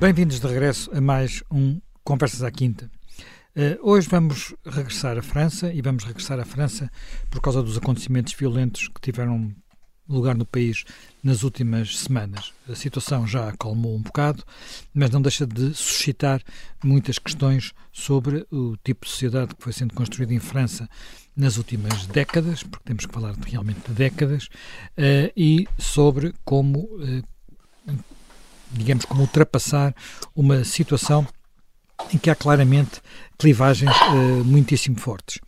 Bem-vindos de regresso a mais um Conversas à Quinta. Uh, hoje vamos regressar à França e vamos regressar à França por causa dos acontecimentos violentos que tiveram lugar no país nas últimas semanas. A situação já acalmou um bocado, mas não deixa de suscitar muitas questões sobre o tipo de sociedade que foi sendo construída em França nas últimas décadas, porque temos que falar realmente de décadas, uh, e sobre como, uh, digamos, como ultrapassar uma situação em que há claramente clivagens uh, muitíssimo fortes.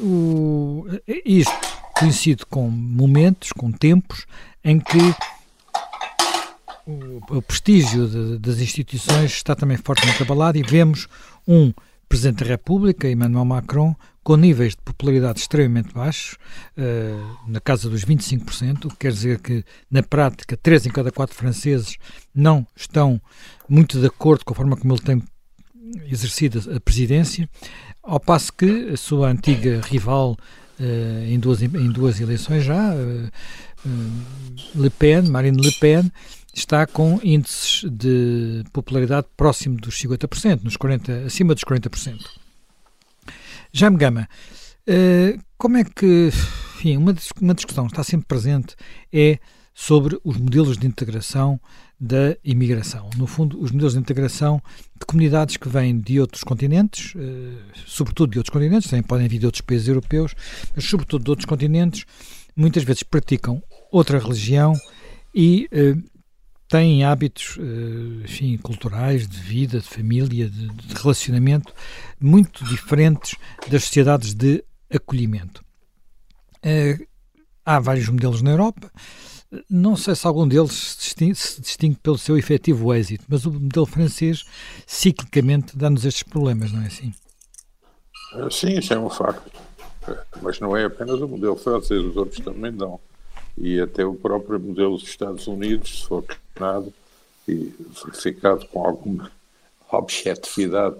O, isto coincide com momentos, com tempos, em que o, o prestígio de, das instituições está também fortemente abalado e vemos um Presidente da República, Emmanuel Macron, com níveis de popularidade extremamente baixos, uh, na casa dos 25%, o que quer dizer que, na prática, 3 em cada 4 franceses não estão muito de acordo com a forma como ele tem exercido a presidência, ao passo que a sua antiga rival uh, em, duas, em duas eleições já, uh, Le Pen, Marine Le Pen, está com índices de popularidade próximo dos 50%, nos 40, acima dos 40%. Jaime Gama, uh, como é que, enfim, uma, uma discussão está sempre presente é sobre os modelos de integração da imigração. No fundo, os modelos de integração de comunidades que vêm de outros continentes, uh, sobretudo de outros continentes, também podem vir de outros países europeus, mas sobretudo de outros continentes, muitas vezes praticam outra religião e uh, têm hábitos uh, enfim, culturais, de vida, de família, de, de, relacionamento muito diferentes das sociedades de acolhimento. Uh, há vários modelos na Europa. Não sei se algum deles se distingue, se distingue pelo seu efetivo êxito, mas o modelo francês, ciclicamente, dá-nos estes problemas, não é assim? Sim, isso é um facto. Mas não é apenas o modelo francês, os outros também dão e até o próprio modelo dos Estados Unidos, se for questionado e verificado com alguma objetividade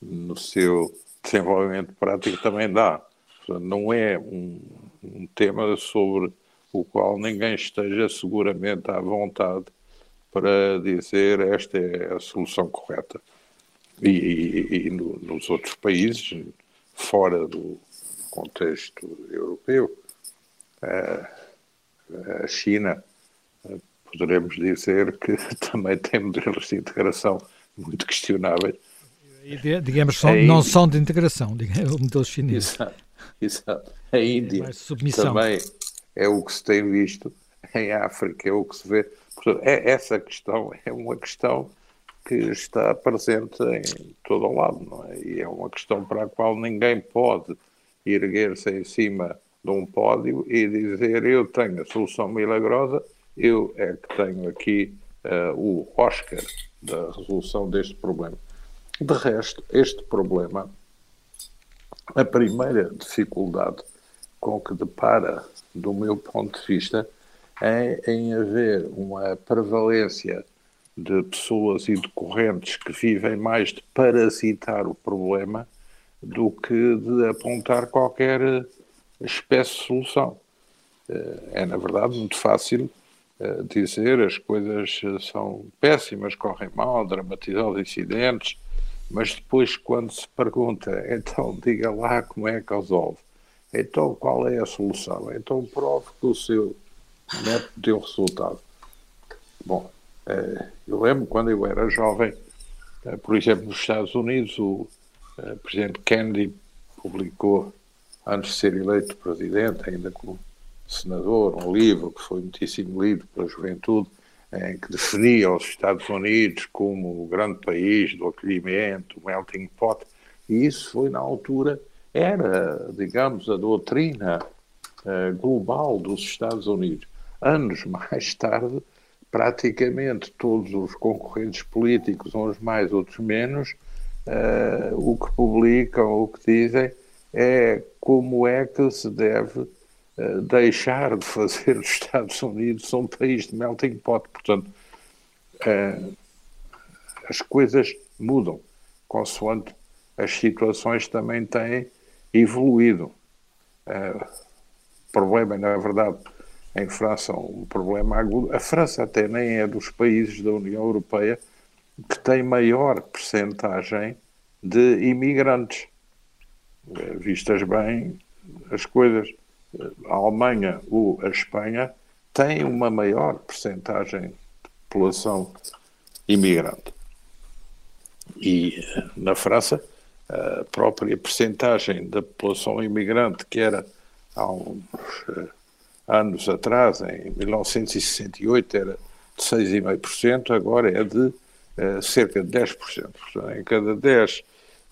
no seu desenvolvimento prático, também dá. Não é um, um tema sobre o qual ninguém esteja seguramente à vontade para dizer esta é a solução correta. E, e, e no, nos outros países, fora do contexto europeu, a China, poderemos dizer que também tem modelos de integração muito questionáveis. Digamos, são, não são de integração, digamos, o modelo chinês. Exato, exato. A Índia é também é o que se tem visto, em África é o que se vê. Portanto, é, essa questão é uma questão que está presente em todo o lado, não é? E é uma questão para a qual ninguém pode erguer-se em cima de um pódio e dizer eu tenho a solução milagrosa, eu é que tenho aqui uh, o Oscar da resolução deste problema. De resto, este problema, a primeira dificuldade com que depara, do meu ponto de vista, é em haver uma prevalência de pessoas e de correntes que vivem mais de parasitar o problema do que de apontar qualquer espécie de solução. Eh, é, na verdade, muito fácil eh, dizer as coisas eh, são péssimas, correm mal, dramatizar os incidentes, mas depois, quando se pergunta, então diga lá como é que resolve, então qual é a solução? Então prove que o seu método deu resultado. Bom, eu lembro quando eu era jovem, por exemplo, nos Estados Unidos, o presidente Kennedy publicou antes de ser eleito presidente, ainda como senador, um livro que foi muitíssimo lido pela juventude, em que definia os Estados Unidos como o grande país do acolhimento, o melting pot, e isso foi na altura, era, digamos, a doutrina uh, global dos Estados Unidos. Anos mais tarde, praticamente todos os concorrentes políticos, uns mais, outros menos, uh, o que publicam, o que dizem, é como é que se deve uh, deixar de fazer os Estados Unidos um país de melting pot. Portanto, uh, as coisas mudam, consoante as situações também têm evoluído. O problema, na verdade, em França, um problema agudo. A França até nem é dos países da União Europeia que tem maior percentagem de imigrantes. Eh, vistas bem as coisas, a Alemanha ou a Espanha têm uma maior percentagem de população imigrante. E na França, a própria percentagem da população imigrante, que era há uns eh, anos atrás, em 1968, era de 6,5%, agora é de uh, cerca de 10%. Portanto, em cada 10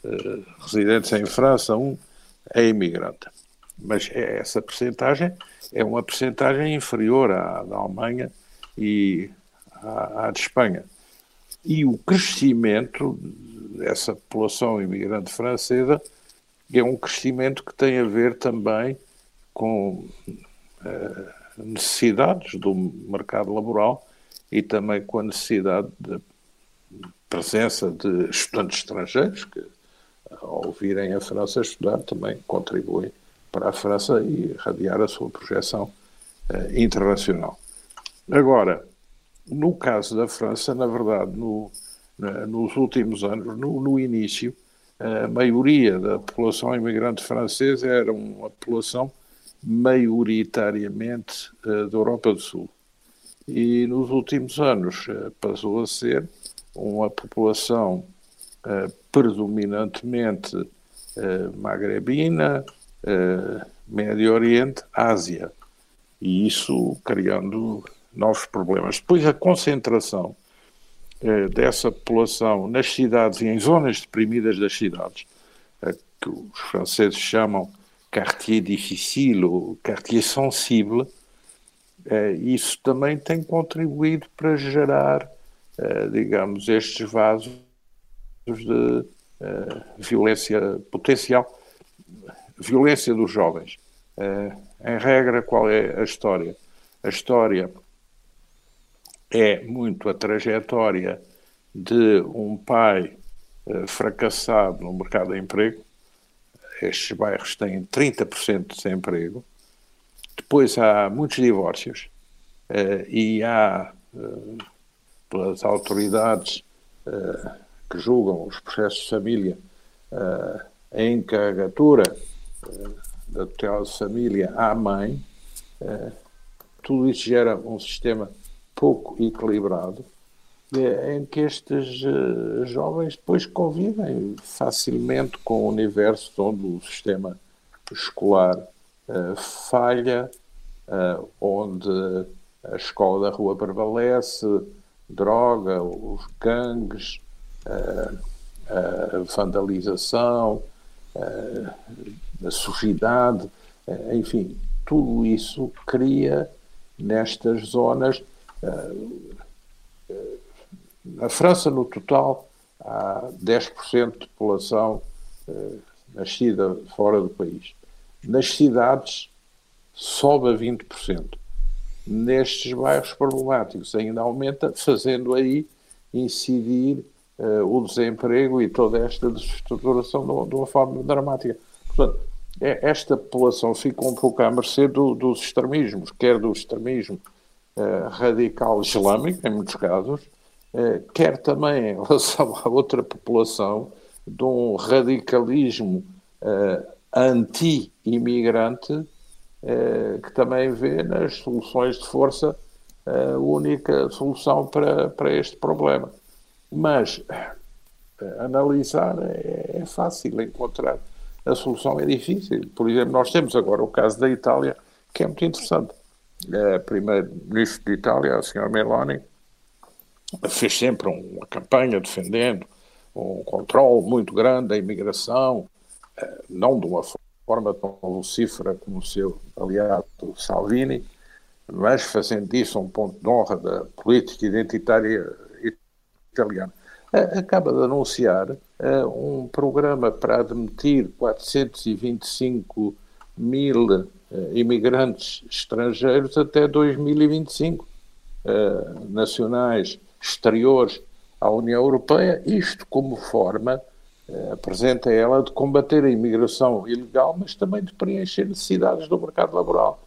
uh, residentes em França, um é imigrante. Mas é, essa percentagem é uma percentagem inferior à da Alemanha e à, à de Espanha. E o crescimento dessa população imigrante francesa é um crescimento que tem a ver também com uh, necessidades do mercado laboral e também com a necessidade de presença de estudantes estrangeiros que, ao virem a França estudar, também contribuem para a França e irradiar a sua projeção uh, internacional. Agora, no caso da França, na verdade, no, na, nos últimos anos, no, no, início, a maioria da população imigrante francesa era uma população maioritariamente uh, da Europa do Sul. E nos últimos anos uh, passou a ser uma população uh, predominantemente magrebina, Médio Oriente, Ásia. E isso criando novos problemas. Depois, a concentração eh, dessa população nas cidades e em zonas deprimidas das cidades, eh, que os franceses chamam quartier difficile ou quartier sensible, eh, isso também tem contribuído para gerar, eh, digamos, estes vasos de eh, violência potencial, violência dos jovens. Eh, em regra, qual é a história? A história é muito a trajetória de um pai fracassado no mercado de emprego. Estes bairros têm 30% de desemprego. Depois há muitos divórcios e há, pelas autoridades que julgam os processos de família, a encarregatura da tutela de família à mãe. tudo isso gera um sistema pouco equilibrado, em que estes uh, jovens depois convivem facilmente com o universo onde o sistema escolar uh, falha, uh, onde a escola da rua prevalece, droga, os gangues, a vandalização, a sujidade, enfim, tudo isso cria nestas zonas na França, no total, há 10% de população nascida fora do país. Nas cidades, sobe a 20%. Nestes bairros problemáticos ainda aumenta, fazendo aí incidir uh, o desemprego e toda esta desestruturação de, de uma forma dramática. Portanto, é, esta população fica um pouco à mercê do, dos extremismos, quer do extremismo uh, radical islâmico, em muitos casos, uh, quer também em relação à outra população de um radicalismo anti-imigrante que também vê nas soluções de força a única solução para, para este problema. Mas analisar é, é fácil, encontrar a solução é difícil. Por exemplo, nós temos agora o caso da Itália, que é muito interessante a primeira-ministra de Itália, a senhora Meloni, fez sempre uma campanha defendendo um controle muito grande da imigração, eh, não de uma forma tão lucífera como o seu aliado Salvini, mas fazendo disso um ponto de honra da política identitária italiana. Acaba de anunciar eh, um programa para admitir 425 mil uh, imigrantes estrangeiros até 2025, uh, eh, nacionais exteriores à União Europeia, isto como forma, uh, apresenta ela, de combater a imigração ilegal, mas também de preencher necessidades do mercado laboral.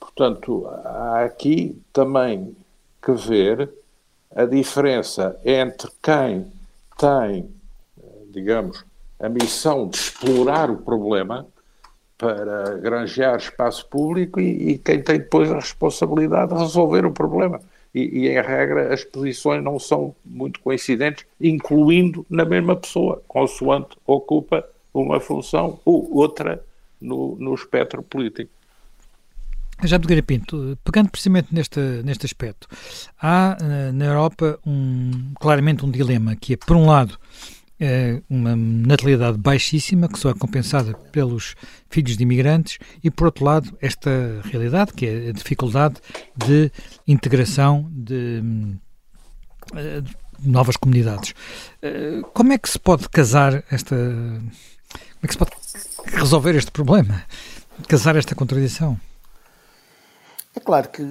Portanto, há aqui também que ver a diferença entre quem tem, digamos, a missão de explorar o problema para granjear espaço público e, e quem tem depois a responsabilidade de resolver o problema. E, e, em regra, as posições não são muito coincidentes, incluindo na mesma pessoa, consoante ocupa uma função ou outra no, no espectro político. Já Nogueira Pinto, pegando precisamente neste, neste aspecto, há eh, na Europa um, claramente um dilema que é, por um lado, é uma natalidade baixíssima, que só é compensada pelos filhos de imigrantes, e por outro lado, esta realidade, que é a dificuldade de integração de, eh, de novas comunidades. Eh, como é que se pode casar esta. Como é que se pode resolver este problema? Casar esta contradição? É claro que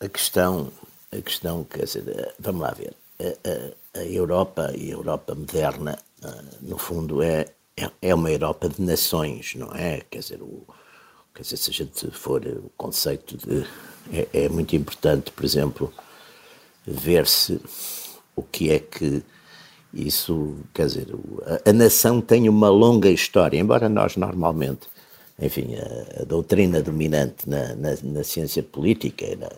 a questão, a questão, quer dizer, vamos lá ver, a, a, Europa e a Europa moderna, no fundo, é, é, é uma Europa de nações, não é? Quer dizer, o, quer dizer se a gente for o conceito de. É, é muito importante, por exemplo, ver-se o que é que isso, quer dizer, a, a, nação tem uma longa história, embora nós normalmente enfim, a, a doutrina dominante na, na, na, ciência política e na,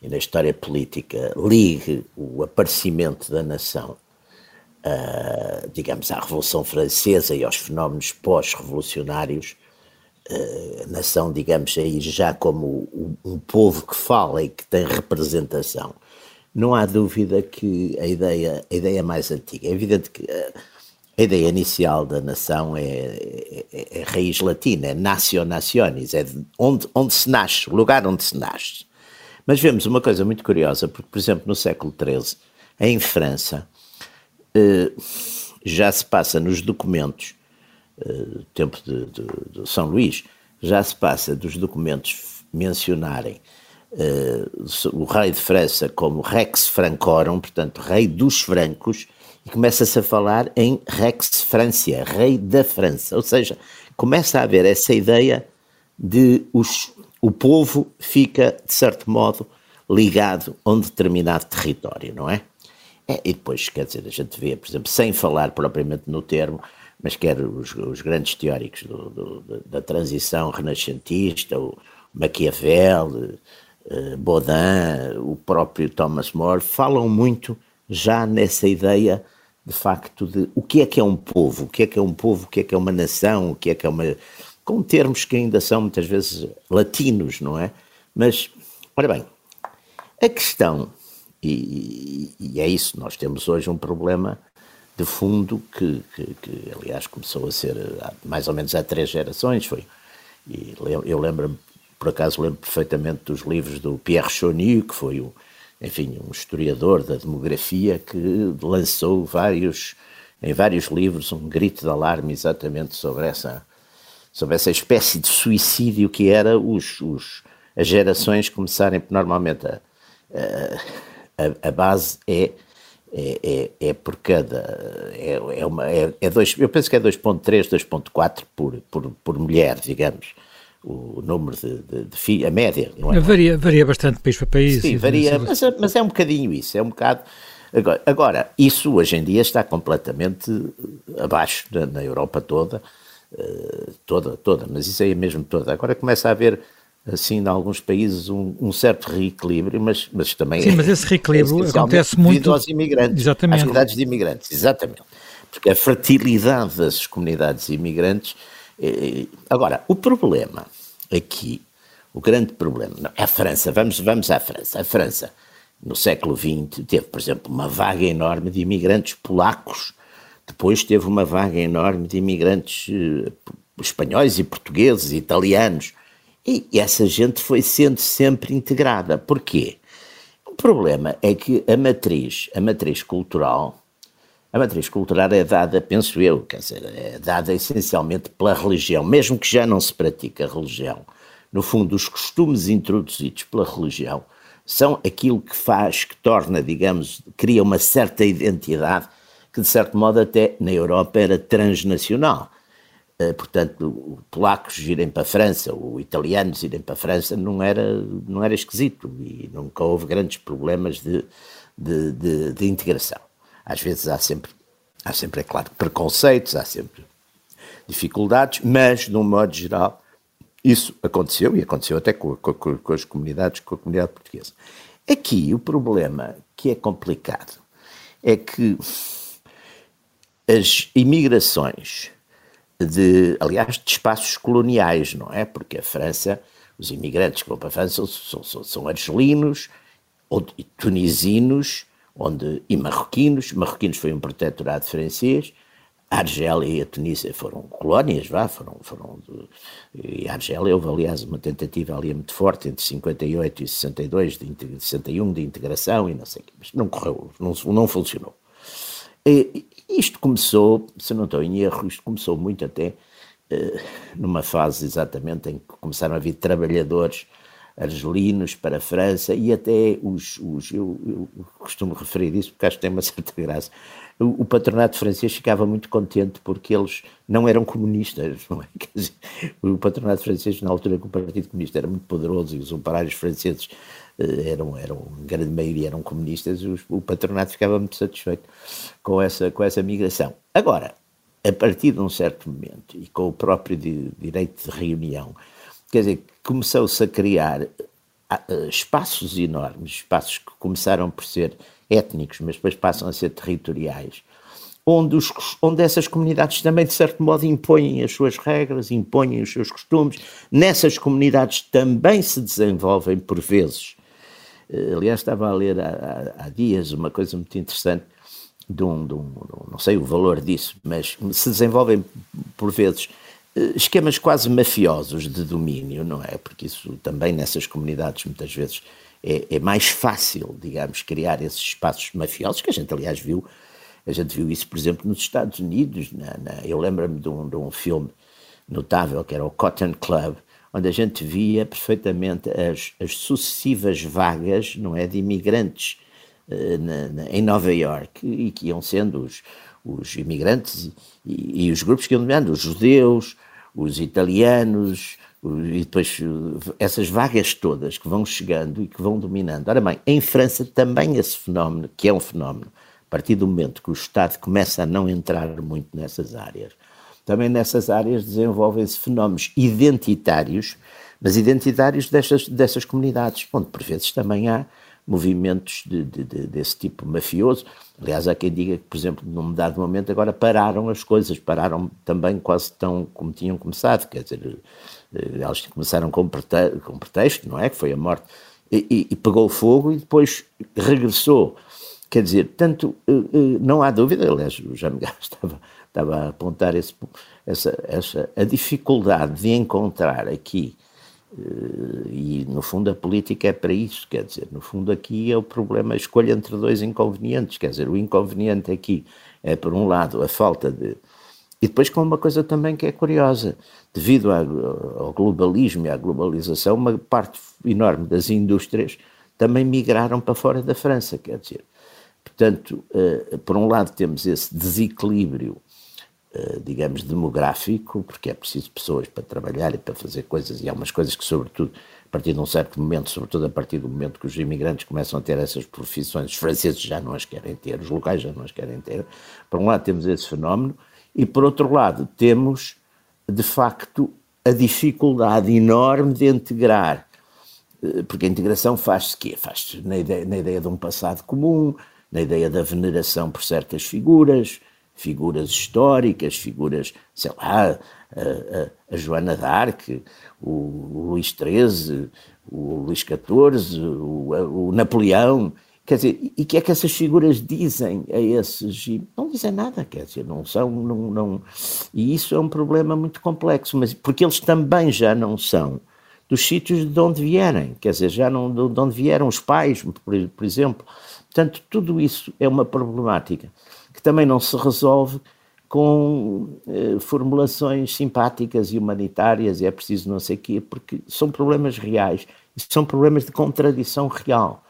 e na história política ligue o aparecimento da nação, uh, digamos, à Revolução Francesa e aos fenómenos pós-revolucionários, uh, nação, digamos, aí já como um, povo que fala e que tem representação. Não há dúvida que a ideia, a ideia mais antiga, é evidente que uh, a ideia inicial da nação é, é, é, é raiz latina, é natio nationis, é onde, onde se nasce, o lugar onde se nasce. Mas vemos uma coisa muito curiosa, porque, por exemplo, no século XIII, em França, eh, já se passa nos documentos, eh, tempo de, de, de, São Luís, já se passa dos documentos mencionarem eh, o rei de França como Rex Francorum, portanto, rei dos francos, e começa-se a falar em Rex Francia, rei da França. Ou seja, começa a haver essa ideia de os, o povo fica, de certo modo, ligado a um determinado território, não é? é? E depois, quer dizer, a gente vê, por exemplo, sem falar propriamente no termo, mas quer os, os grandes teóricos do, do, da transição renascentista, o Maquiavel, eh, Baudin, o próprio Thomas More, falam muito já nessa ideia de facto de o que é que é um povo, o que é que é um povo, o que é que é uma nação, o que é que é uma. Com termos que ainda são muitas vezes latinos, não é? Mas, ora bem, a questão, e, e é isso, nós temos hoje um problema de fundo que, que, que, aliás começou a ser mais ou menos há três gerações, foi. E eu lembro, por acaso lembro perfeitamente dos livros do Pierre Chonu, que foi o enfim, um historiador da demografia que lançou vários, em vários livros um grito de alarme exatamente sobre essa, sobre essa espécie de suicídio que era os, os as gerações começarem, normalmente a, a, a base é, é, é, é, por cada, é, é, uma, é, é dois, eu penso que é 2.3, 2.4 por, por, por mulher, digamos, o número de, de, de filhos, a média, não é? Varia, varia bastante país para país. Sim, varia, mas, mas, é um bocadinho isso, é um bocado... Agora, agora, isso hoje em dia está completamente abaixo na, na Europa toda, uh, toda, toda, mas isso aí é mesmo toda. Agora começa a haver assim, em alguns países, um, um, certo reequilíbrio, mas, mas também Sim, é, mas esse reequilíbrio é acontece muito aos imigrantes, exatamente. às comunidades de imigrantes, exatamente. Porque a fertilidade das comunidades imigrantes Agora, o problema aqui, o grande problema, não, é a França, vamos, vamos à França. A França, no século XX, teve, por exemplo, uma vaga enorme de imigrantes polacos, depois teve uma vaga enorme de imigrantes uh, espanhóis e portugueses, italianos, e essa gente foi sendo sempre integrada. Porquê? O problema é que a matriz, a matriz cultural a matriz cultural é dada, penso eu, quer dizer, é dada essencialmente pela religião, mesmo que já não se pratique a religião. No fundo, os costumes introduzidos pela religião são aquilo que faz, que torna, digamos, cria uma certa identidade que, de certo modo, até na Europa era transnacional. Uh, portanto, polacos irem para a França ou italianos irem para a França não era, não era esquisito e nunca houve grandes problemas de, de, de, de integração. Às vezes há sempre, há sempre, é claro, preconceitos, há sempre dificuldades, mas, de um modo geral, isso aconteceu e aconteceu até com, com, com as comunidades, com a comunidade portuguesa. Aqui o problema que é complicado é que as imigrações de, aliás, de espaços coloniais, não é? Porque a França, os imigrantes que vão para a França são, são, são argelinos, ou tunisinos, onde, e marroquinos. Marroquinos foi um protetorado francês, a Argélia e a Tunísia foram colónias, vá, foram, foram e a Argélia houve, aliás, uma tentativa ali muito forte entre 58 e 62, de, de 61, de integração e não sei o quê, mas não correu, não, não funcionou. E, isto começou, se não estou em erro, isto começou muito até eh, numa fase exatamente em que começaram a vir trabalhadores argelinos para a França e até os, os eu, eu, costumo referir isso porque acho que tem uma certa graça. O, o, patronato francês ficava muito contente porque eles não eram comunistas, não é? Dizer, o patronato francês na altura que o Partido Comunista era muito poderoso e os operários franceses eram, eram, grande maioria eram comunistas, os, o patronato ficava muito satisfeito com essa, com essa migração. Agora, a partir de um certo momento e com o próprio de, direito de reunião, quer dizer, começou-se a criar uh, espaços enormes, espaços que começaram por ser étnicos, mas depois passam a ser territoriais, onde, os, onde essas comunidades também, de certo modo, impõem as suas regras, impõem os seus costumes. Nessas comunidades também se desenvolvem, por vezes. Uh, aliás, estava a ler há, há, há dias uma coisa muito interessante. De um, de um, não sei o valor disso, mas se desenvolvem por vezes eh, esquemas quase mafiosos de domínio, não é? Porque isso também nessas comunidades muitas vezes é, é, mais fácil, digamos, criar esses espaços mafiosos, que a gente aliás viu, a gente viu isso, por exemplo, nos Estados Unidos. Na, na, eu lembro-me de, um, de um filme notável que era o Cotton Club, onde a gente via perfeitamente as, as sucessivas vagas, não é, de imigrantes uh, na, na, em Nova York e que iam sendo os, os imigrantes e, e, os grupos que iam dominando, os judeus, os italianos, e depois essas vagas todas que vão chegando e que vão dominando. Ora bem, em França também esse fenómeno, que é um fenómeno, a partir do momento que o Estado começa a não entrar muito nessas áreas, também nessas áreas desenvolvem-se fenómenos identitários, mas identitários dessas, dessas comunidades, onde por vezes também há movimentos de, de, de, desse tipo mafioso. Aliás, há quem diga que, por exemplo, num dado momento agora pararam as coisas, pararam também quase tão como tinham começado, quer dizer, eh, elas começaram com, pretexto, com pretexto não é? Que foi a morte, e, e, e pegou fogo e depois regressou. Quer dizer, tanto, eh, eh, não há dúvida, aliás, o Jaime Gás estava, estava a apontar esse, essa, essa, a dificuldade de encontrar aqui eh, e, no fundo, a política é para isso, quer dizer, no fundo, aqui é o problema, a escolha entre dois inconvenientes, quer dizer, o inconveniente aqui é, por um lado, a falta de. E depois, com uma coisa também que é curiosa, devido ao globalismo e à globalização, uma parte enorme das indústrias também migraram para fora da França, quer dizer. Portanto, eh, por um lado, temos esse desequilíbrio digamos, demográfico, porque é preciso pessoas para trabalhar e para fazer coisas, e há umas coisas que, sobretudo, a partir de um certo momento, sobretudo a partir do momento que os imigrantes começam a ter essas profissões, os franceses já não as querem ter, os locais já não as querem ter. Por um lado, temos esse fenómeno, e por outro lado, temos, de facto, a dificuldade enorme de integrar, eh, porque a integração faz-se quê? Faz-se na ideia, na ideia de um passado comum, na ideia da veneração por certas figuras, figuras históricas, figuras, sei lá, a, a, a Joana d'Arc, o, Luís XIII, o Luís XIV, o, o, Napoleão, quer dizer, e que é que essas figuras dizem a esses? Não dizem nada, quer dizer, não são, não, não, e isso é um problema muito complexo, mas porque eles também já não são dos sítios de onde vierem, quer dizer, já não de onde vieram os pais, por, por exemplo. Portanto, tudo isso é uma problemática que também não se resolve com eh, formulações simpáticas e humanitárias, e é preciso não sei o quê, porque são problemas reais, são problemas de contradição real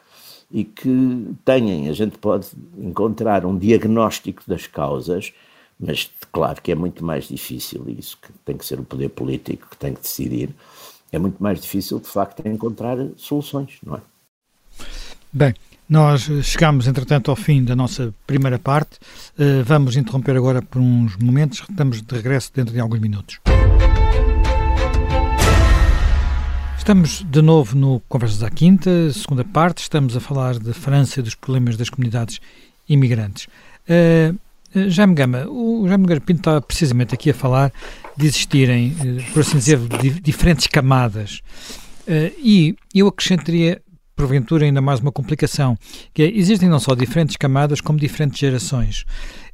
e que têm, a gente pode encontrar um diagnóstico das causas, Mas claro que é muito mais difícil, isso que tem que ser o poder político que tem que decidir, é muito mais difícil de facto encontrar soluções, não é? Bem, nós chegamos, entretanto, ao fim da nossa primeira parte. Uh, vamos interromper agora por uns momentos. Estamos de regresso dentro de alguns minutos. Estamos de novo no Conversas à Quinta, segunda parte. Estamos a falar de França e dos problemas das comunidades imigrantes. Uh, Jaime Gama, o Jaime Gama Pinto está precisamente aqui a falar de existirem, por assim dizer, diferentes camadas. Uh, e eu acrescentaria porventura ainda mais uma complicação, que é, existem não só diferentes camadas, como diferentes gerações.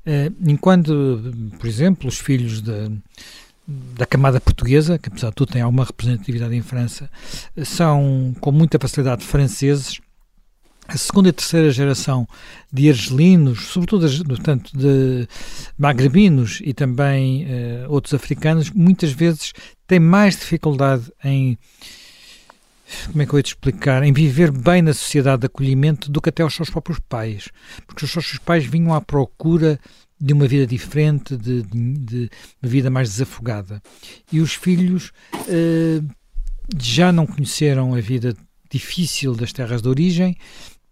Uh, enquanto, por exemplo, os filhos da, da camada portuguesa, que apesar de tudo tem alguma representatividade em França, são com muita facilidade franceses, a segunda e terceira geração de argelinos, sobretudo portanto, de magrebinos e também uh, outros africanos, muitas vezes têm mais dificuldade em como é que eu ia te explicar, em viver bem na sociedade de acolhimento do que até os seus próprios pais. Porque os seus pais vinham à procura de uma vida diferente, de, de, de uma vida mais desafogada. E os filhos uh, já não conheceram a vida difícil das terras de origem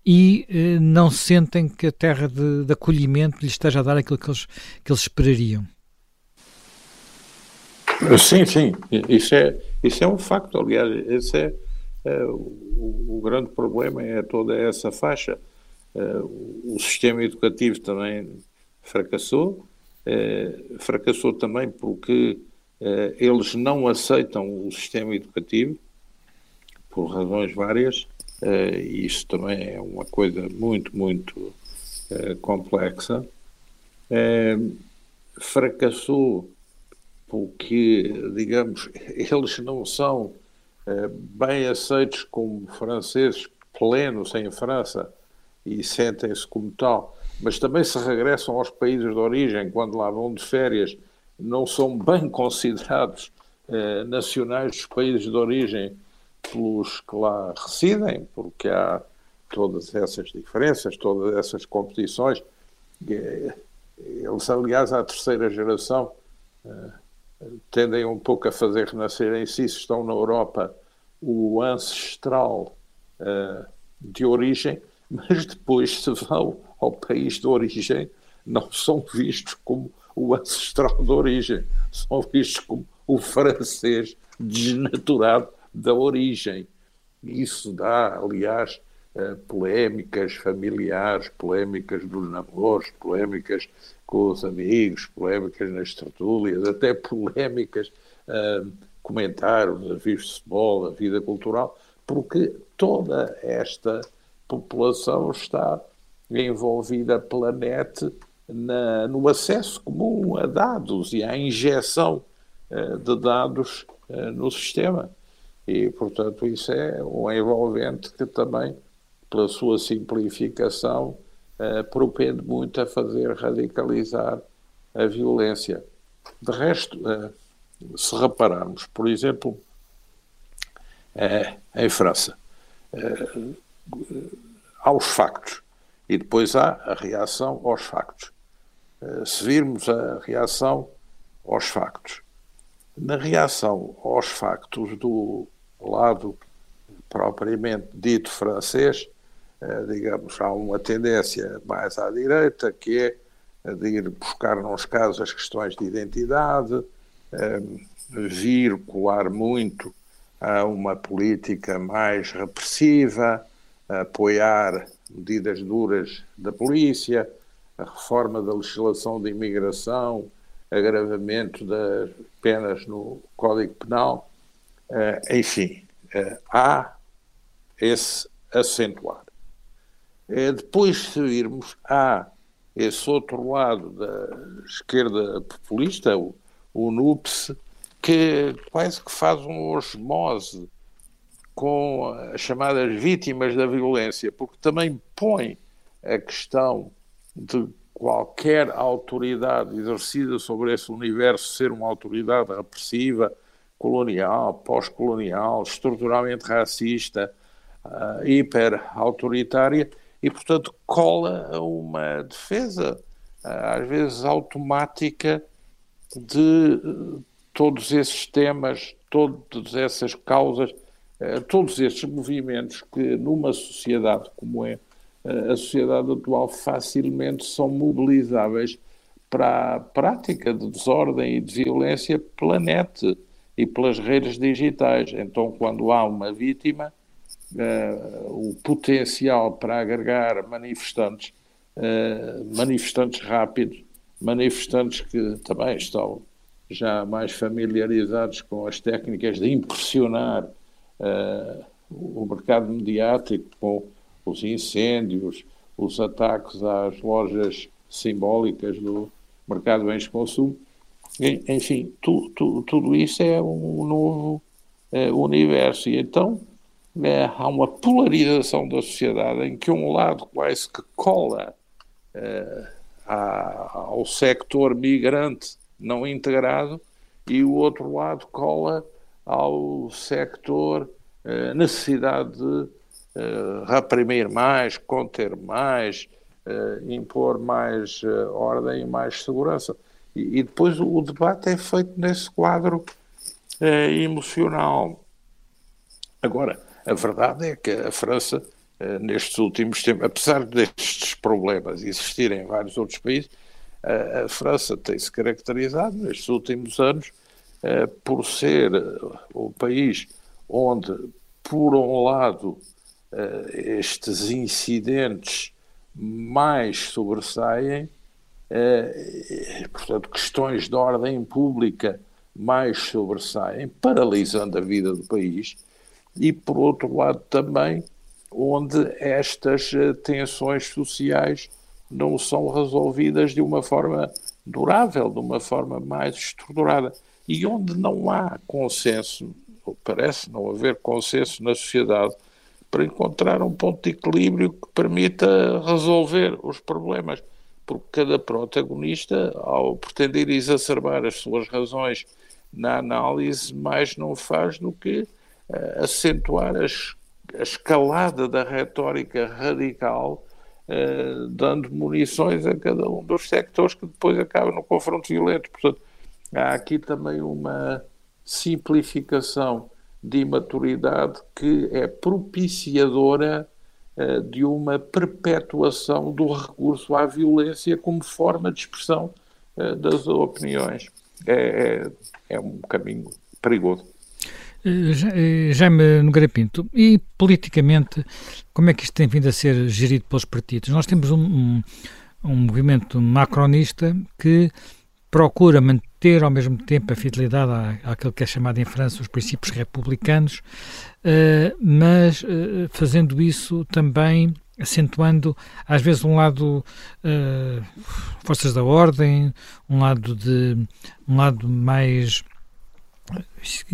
e uh, não sentem que a terra de, de, acolhimento lhes esteja a dar aquilo que eles, que eles esperariam. Sim, sim, isso é, isso é um facto, aliás, é é, o, o, grande problema é toda essa faixa. É, o sistema educativo também fracassou, é, fracassou também porque eles não aceitam o sistema educativo, por razões várias, e isso também é uma coisa muito, muito complexa. fracassou porque, digamos, eles não são bem aceitos como franceses plenos em França e sentem-se como tal, mas também se regressam aos países de origem quando lá vão de férias, não são bem considerados eh, nacionais dos países de origem pelos que lá residem, porque há todas essas diferenças, todas essas competições. Eh, eles, aliás, à terceira geração, eh, tendem um pouco a fazer renascer em si, se estão na Europa, o ancestral uh, de origem, mas depois, se vão ao país de origem, não são vistos como o ancestral de origem, são vistos como o francês desnaturado da origem. Isso dá, aliás, uh, polémicas familiares, polémicas dos namoros, polémicas com os amigos, polémicas nas tertúlias, até polémicas uh, comentar os desafios de futebol, a vida cultural, porque toda esta população está envolvida pela net na, no acesso comum a dados e à injeção uh, de dados uh, no sistema. E, portanto, isso é um envolvente que também, pela sua simplificação, uh, propende muito a fazer radicalizar a violência. De resto, uh, se repararmos, por exemplo, uh, em França, há os factos e depois há a reação aos factos. se virmos a reação aos factos, na reação aos factos do lado propriamente dito francês, eh, digamos, há uma tendência mais à direita, que é de ir buscar nos casos as questões de identidade, eh, vir colar muito a uma política mais repressiva, apoiar medidas duras da polícia, a reforma da legislação de imigração, agravamento das penas no Código Penal, eh, enfim, há esse acentuar. É, depois, se virmos, há esse outro lado da esquerda populista, o, o NUPS, que quase que faz uma osmose com as chamadas vítimas da violência, porque também põe a questão de qualquer autoridade exercida sobre esse universo ser uma autoridade repressiva, colonial, pós-colonial, estruturalmente racista, uh, hiper-autoritária, e, portanto, cola a uma defesa às vezes automática de todos esses temas, todas essas causas, todos esses movimentos que numa sociedade como é a sociedade atual facilmente são mobilizáveis para a prática de desordem e de violência pela net e pelas redes digitais. Então, quando há uma vítima, uh, o potencial para agregar manifestantes, uh, manifestantes rápidos, manifestantes que também estão já mais familiarizados com as técnicas de impressionar uh, o mercado mediático, com os incêndios, os ataques às lojas simbólicas do mercado de bens de consumo, enfim, tu, tu, tudo isso é um novo uh, universo. E então é, há uma polarização da sociedade em que um lado quase que cola uh, ao sector migrante não integrado e o outro lado cola ao sector uh, necessidade de uh, reprimir mais, conter mais, impor mais ordem e mais segurança. E, e, depois o, debate é feito nesse quadro emocional. Agora, a verdade é que a França, eh, nestes últimos tempos, apesar destes problemas existirem em vários outros países, a França tem-se caracterizado nestes últimos anos eh, por ser o país onde, por um lado, eh, estes incidentes mais sobressaem, portanto, questões de ordem pública mais sobressaem, paralisando a vida do país e, por outro lado, também onde estas eh, tensões sociais não são resolvidas de uma forma durável, de uma forma mais estruturada. E onde não há consenso, ou parece não haver consenso na sociedade, para encontrar um ponto de equilíbrio que permita resolver os problemas. Porque cada protagonista, ao pretender exacerbar as suas razões na análise, mais não faz do que acentuar as, a escalada da retórica radical, uh, dando munições a cada um dos sectores que depois acaba no confronto violento. Portanto, há aqui também uma simplificação de imaturidade que é propiciadora uh, de uma perpetuação do recurso à violência como forma de expressão uh, das opiniões. É, é, é um caminho perigoso. Eh, eh, Jaime Nogueira Pinto, e politicamente, como é que isto tem vindo a ser gerido pelos partidos? Nós temos um, um, um movimento macronista que procura manter ao mesmo tempo a fidelidade à, àquilo que é chamado em França os princípios republicanos, uh, mas uh, fazendo isso também acentuando às vezes um lado uh, forças da ordem, um lado de um lado mais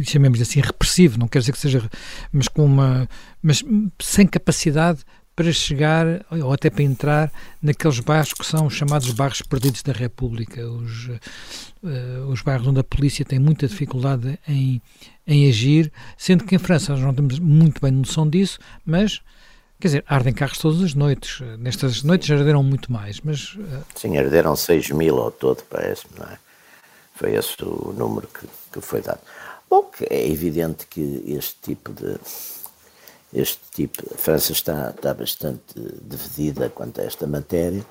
chamemos assim, repressivo, não quer dizer que seja, mas com uma, mas sem capacidade para chegar ou até para entrar naqueles bairros que são chamados bairros perdidos da República, os, uh, os bairros onde a polícia tem muita dificuldade em, em agir, sendo que em França nós não temos muito bem noção disso, mas Quer dizer, ardem carros todas as noites. Nestas noites arderam muito mais, mas... Uh... Sim, arderam 6 mil ao todo, parece-me, não é? Foi esse o número que, que foi dado. Bom, é evidente que este tipo de. Este tipo, a França está, está bastante dividida quanto a esta matéria,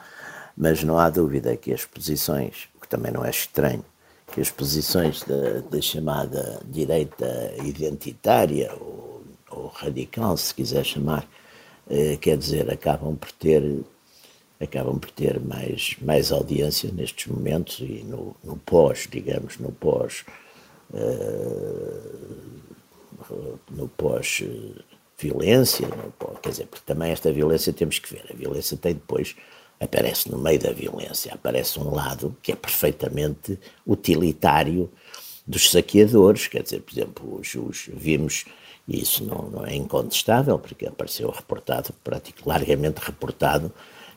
mas não há dúvida que as posições, o que também não é estranho, que as posições da, da chamada direita identitária ou, ou, radical, se quiser chamar, eh, quer dizer, acabam por ter acabam por ter mais, mais audiência nestes momentos e no, no pós, digamos, no pós uh, no pós violência, no pós, quer dizer, porque também esta violência temos que ver, a violência tem depois aparece no meio da violência, aparece um lado que é perfeitamente utilitário dos saqueadores, quer dizer, por exemplo, os, os vimos, e isso não, não, é incontestável, porque apareceu reportado, praticamente largamente reportado,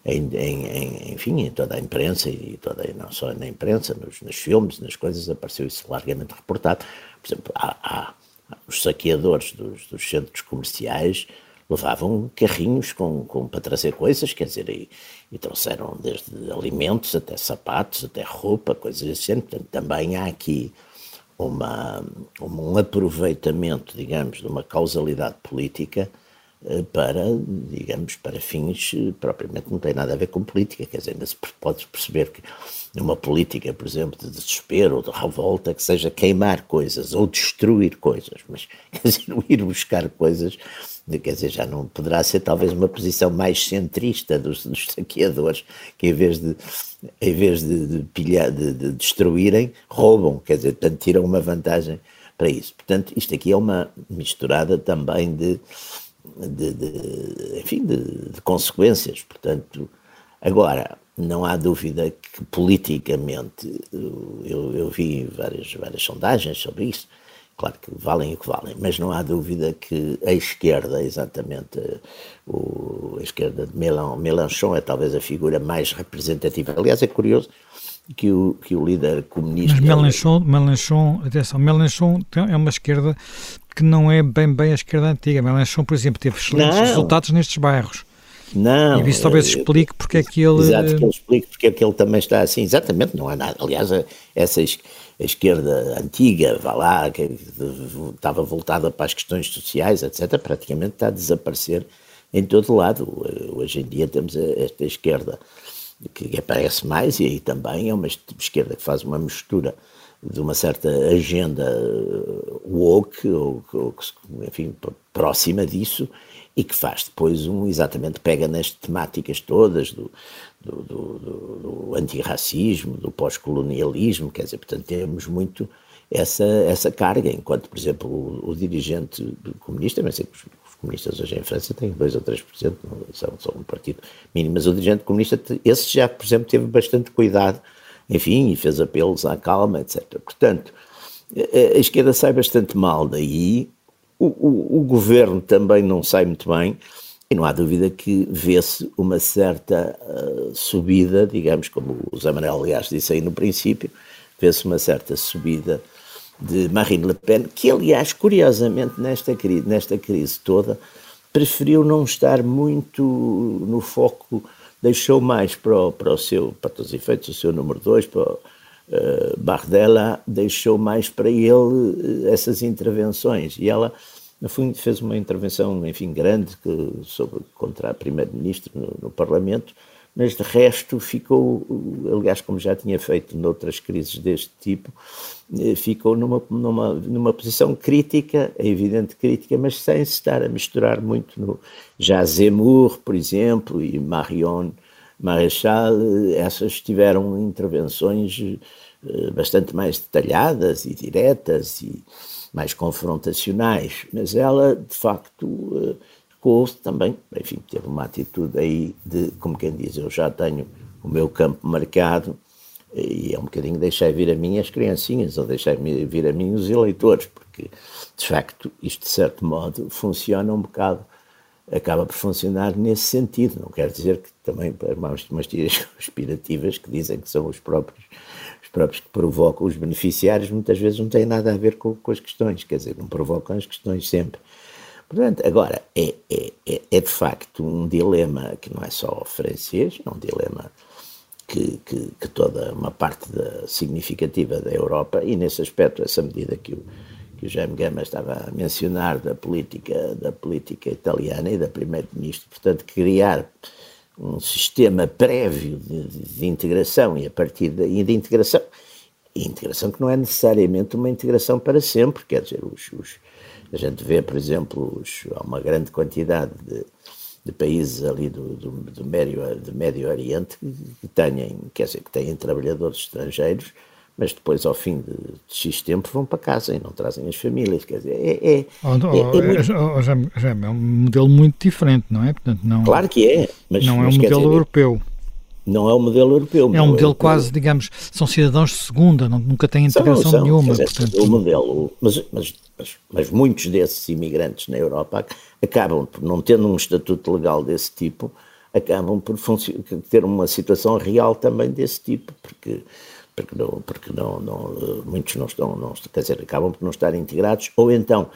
em, em, enfim, em toda a imprensa e toda, não só na imprensa, nos, nos filmes, nas coisas, apareceu isso largamente reportado. Por exemplo, há, há os saqueadores dos, dos, centros comerciais levavam carrinhos com, com, para trazer coisas, quer dizer, e, e, trouxeram desde alimentos até sapatos, até roupa, coisas assim. Portanto, também há aqui uma, um aproveitamento, digamos, de uma causalidade política para, digamos, para fins eh, propriamente não tem nada a ver com política, quer dizer, ainda se pode perceber que numa política, por exemplo, de desespero ou de revolta, que seja queimar coisas ou destruir coisas, mas quer dizer, ir buscar coisas, quer dizer, já não poderá ser talvez uma posição mais centrista dos, dos saqueadores, que em vez de, em vez de, de, pilhar, de, de destruírem, roubam, quer dizer, portanto tiram uma vantagem para isso. Portanto, isto aqui é uma misturada também de de, de enfim, de, de, consequências. Portanto, agora, não há dúvida que politicamente, eu, eu vi várias, várias sondagens sobre isso, claro que valem o que valem, mas não há dúvida que a esquerda, exatamente, o, a esquerda de Mélenchon é talvez a figura mais representativa. Aliás, é curioso que o, que o líder comunista... Mas Mélenchon, Mélenchon, atenção, Mélenchon é uma esquerda que não é bem bem a esquerda antiga. Mélenchon, por exemplo, teve excelentes não. resultados nestes bairros. Não. E isso talvez eh, explique porque é que ele. Exato, que ele explique porque é que ele também está assim. Exatamente, não há nada. Aliás, essa esquerda antiga, vá lá, que estava voltada para as questões sociais, etc., praticamente está a desaparecer em todo lado. Hoje em dia temos esta esquerda que aparece mais, e aí também é uma esquerda que faz uma mistura de uma certa agenda woke, ou, ou enfim, próxima disso, e que faz depois um, exatamente, pega nas temáticas todas do, do, do, do antirracismo, do pós-colonialismo, quer dizer, portanto, temos muito essa, essa carga, enquanto, por exemplo, o, o dirigente comunista, mas sei que os comunistas hoje em França têm 2 ou 3%, são, são um partido mínimo, mas o dirigente comunista, esse já, por exemplo, teve bastante cuidado enfim, e fez apelos à calma, etc. Portanto, a esquerda sai bastante mal daí, o, o, o governo também não sai muito bem, e não há dúvida que vê-se uma certa uh, subida, digamos, como o Zé Manuel, aliás, disse aí no princípio, vê-se uma certa subida de Marine Le Pen, que, aliás, curiosamente, nesta, nesta crise toda, preferiu não estar muito no foco deixou mais para o, para o seu, para todos os efeitos, o seu número 2, para o uh, Bardella, deixou mais para ele uh, essas intervenções. E ela, no fundo, fez uma intervenção, enfim, grande que, sobre, contra a Primeiro-Ministro no, no, Parlamento, mas de resto ficou, aliás, como já tinha feito noutras crises deste tipo, eh, ficou numa, numa, numa posição crítica, é evidente crítica, mas sem se estar a misturar muito no já Zemmour, por exemplo, e Marion Marechal, eh, essas tiveram intervenções eh, bastante mais detalhadas e diretas e mais confrontacionais, mas ela, de facto, recuou também, enfim, teve uma atitude aí de, como quem diz, eu já tenho o meu campo marcado, e é um bocadinho deixar vir a mim as criancinhas, ou deixar vir a mim os eleitores, porque de facto isto de certo modo funciona um bocado, acaba por funcionar nesse sentido. Não quer dizer que também para umas, teorias conspirativas que dizem que são os próprios, os próprios que provocam os beneficiários, muitas vezes não têm nada a ver com, com as questões, quer dizer, não provocam as questões sempre. Portanto, agora, é, é, é, é de facto um dilema que não é só francês, é um dilema que, que, que, toda uma parte da, significativa da Europa, e nesse aspecto, essa medida que o, que o Jaime Gama estava a mencionar da política, da política italiana e da Primeiro-Ministro, portanto, criar um sistema prévio de, de, integração e a partir daí de integração, integração que não é necessariamente uma integração para sempre, quer dizer, os, os a gente vê, por exemplo, os, há uma grande quantidade de, de países ali do, do, do, Médio, do Médio Oriente que têm, quer dizer, que têm trabalhadores estrangeiros, mas depois, ao fim de, de X tempo, vão para casa e não trazem as famílias. Quer dizer, é, é, oh, oh, é, é, muito... oh, já, já, é um modelo muito diferente, não é? Portanto, não, claro que é. Mas, não é um modelo dizer, europeu. Não é um modelo europeu. É um modelo quase, digamos, são cidadãos de segunda, não, nunca têm integração são, são, nenhuma. Dizer, portanto... O modelo, mas, mas, mas, mas muitos desses imigrantes na Europa acabam por, não tendo um estatuto legal desse tipo, acabam por ter uma situação real também desse tipo, porque porque não, porque não, não muitos não estão, não, quer dizer, acabam por não estar integrados, ou então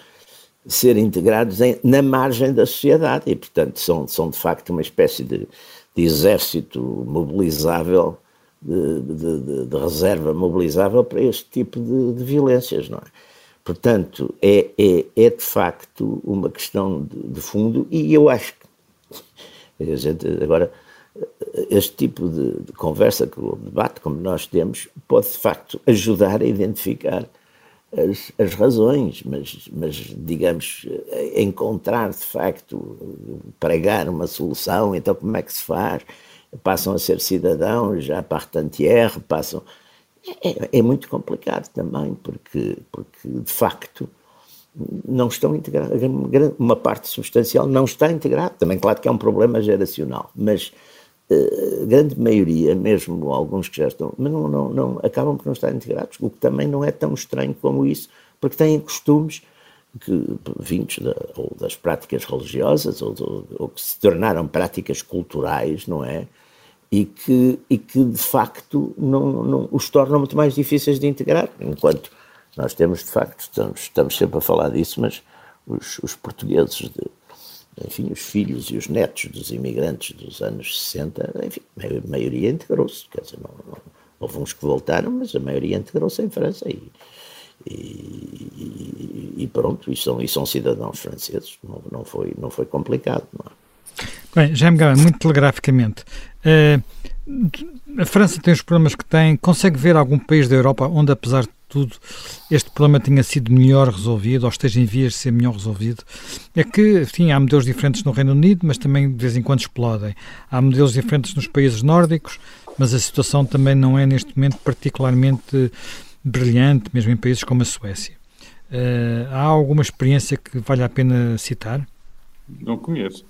ser integrados em, na margem da sociedade e, portanto, são, são de facto uma espécie de, de exército mobilizável, de, de, de, reserva mobilizável para este tipo de, violências, não é? Portanto, é, é, é de facto uma questão de, fundo e eu acho que a gente, agora este tipo de, de conversa, o debate como nós temos, pode de facto ajudar a identificar as, as razões, mas, mas, digamos, encontrar de facto, pregar uma solução, então como é que se faz? Passam a ser cidadãos, já par entière, passam. É, é, muito complicado também, porque, porque de facto não estão integrados, uma parte substancial não está integrada. Também, claro que é um problema geracional, mas a grande maioria, mesmo alguns que já estão, mas não, não, não, acabam por não estar integrados, o que também não é tão estranho como isso, porque têm costumes que, vindos da, ou das práticas religiosas ou, ou, ou, que se tornaram práticas culturais, não é? E que, e que de facto não, não, os tornam muito mais difíceis de integrar, enquanto nós temos de facto, estamos, estamos sempre a falar disso, mas os, os portugueses de, enfim, os filhos e os netos dos imigrantes dos anos 60, enfim, a maioria integrou-se, quer dizer, não, não, houve uns que voltaram, mas a maioria integrou-se em França e, e, e, pronto, e são, e são cidadãos franceses, não, não, foi, não foi complicado, não é? Bem, já me Gama, muito telegraficamente, uh, a França tem os problemas que tem, consegue ver algum país da Europa onde, apesar de tudo, este problema tenha sido melhor resolvido ou esteja em vias de ser melhor resolvido. É que, enfim, há modelos diferentes no Reino Unido, mas também de vez em quando explodem. Há modelos diferentes nos países nórdicos, mas a situação também não é neste momento particularmente brilhante, mesmo em países como a Suécia. Uh, há alguma experiência que vale a pena citar? Não conheço.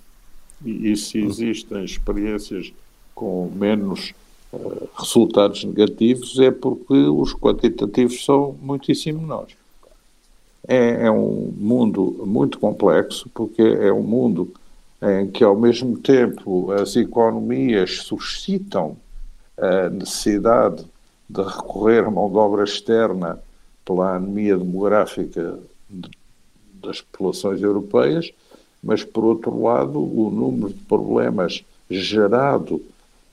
E, e se existem experiências com menos resultados negativos é porque os quantitativos são muitíssimo menores. É, é, um mundo muito complexo, porque é um mundo em que, ao mesmo tempo, as economias suscitam a necessidade de recorrer a mão de obra externa pela anemia demográfica de, das populações europeias, mas, por outro lado, o número de problemas gerado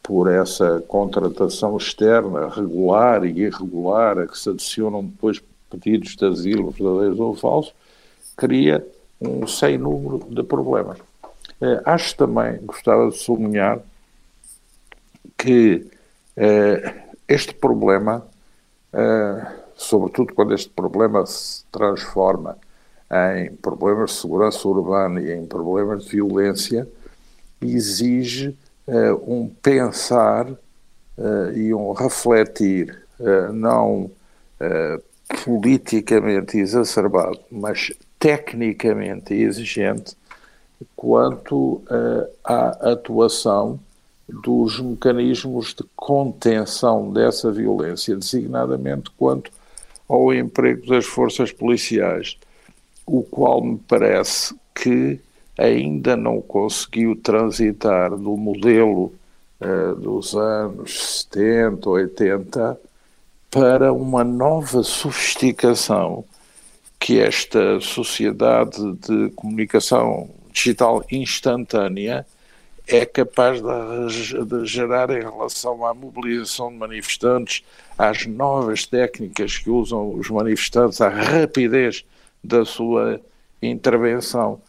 por essa contratação externa, regular e irregular, a que se adicionam depois pedidos de asilo, verdadeiros ou falsos, cria um sem número de problemas. Eh, acho também, gostava de sublinhar, que eh, este problema, eh, sobretudo quando este problema se transforma em problemas de segurança urbana e em problemas de violência, exige um pensar uh, e um refletir, uh, não politicamente exacerbado, mas tecnicamente exigente, quanto à atuação dos mecanismos de contenção dessa violência, designadamente quanto ao emprego das forças policiais, o qual me parece que ainda não conseguiu transitar do modelo uh, dos anos 70, 80 para uma nova sofisticação que esta sociedade de comunicação digital instantânea é capaz de, de, gerar em relação à mobilização de manifestantes, às novas técnicas que usam os manifestantes, à rapidez da sua intervenção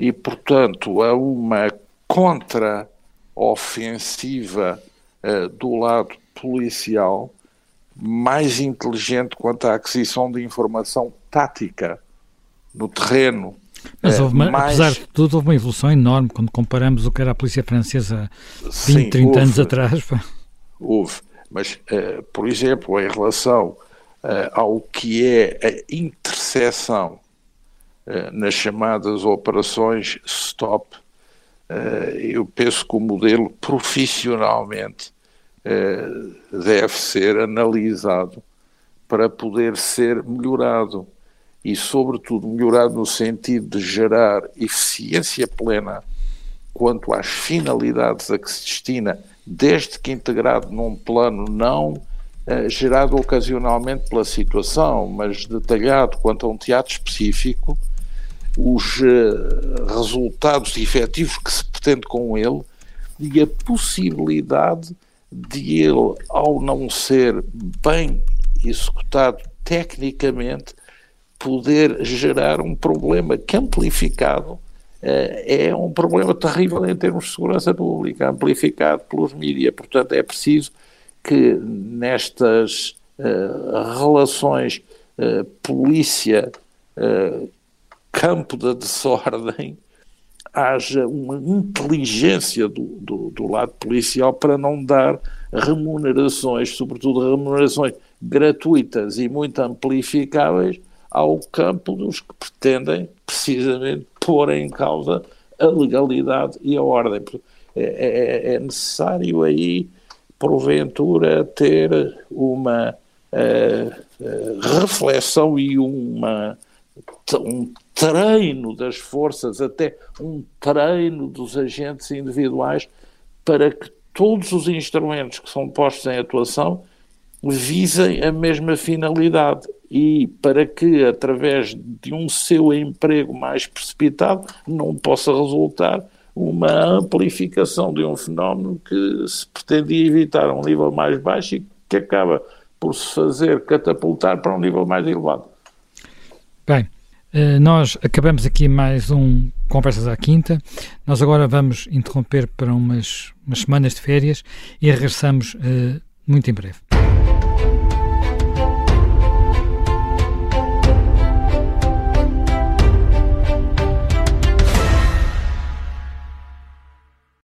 e, portanto, a uma contra-ofensiva uh, do lado policial mais inteligente quanto à aquisição de informação tática no terreno. Mas houve uma, mais... apesar de tudo, houve uma evolução enorme quando comparamos o que era a polícia francesa 20, Sim, 30 houve, anos atrás. Houve, mas, uh, por exemplo, em relação uh, ao que é a interseção eh, nas chamadas operações stop, eh, eu penso que o modelo profissionalmente eh, deve ser analisado para poder ser melhorado e, sobretudo, melhorado no sentido de gerar eficiência plena quanto às finalidades a que se destina, desde que integrado num plano não gerado ocasionalmente pela situação, mas detalhado quanto a um teatro específico, os uh, resultados efetivos que se pretende com ele e a possibilidade de ele, ao não ser bem executado tecnicamente, poder gerar um problema que amplificado eh, é um problema terrível em termos de segurança pública, amplificado pelos mídias. Portanto, é preciso que nestas uh, relações uh, polícia uh, campo da desordem haja uma inteligência do, do, do, lado policial para não dar remunerações, sobretudo remunerações gratuitas e muito amplificáveis ao campo dos que pretendem precisamente pôr em causa a legalidade e a ordem. É, é, é necessário aí, porventura, ter uma uh, reflexão e uma, um treino das forças, até um treino dos agentes individuais, para que todos os instrumentos que são postos em atuação visem a mesma finalidade e para que, através de um seu emprego mais precipitado, não possa resultar uma amplificação de um fenómeno que se pretendia evitar a um nível mais baixo e que acaba por se fazer catapultar para um nível mais elevado. Bem, eh, nós acabamos aqui mais um Conversas à Quinta. Nós agora vamos interromper para umas, umas semanas de férias e regressamos uh, muito em breve.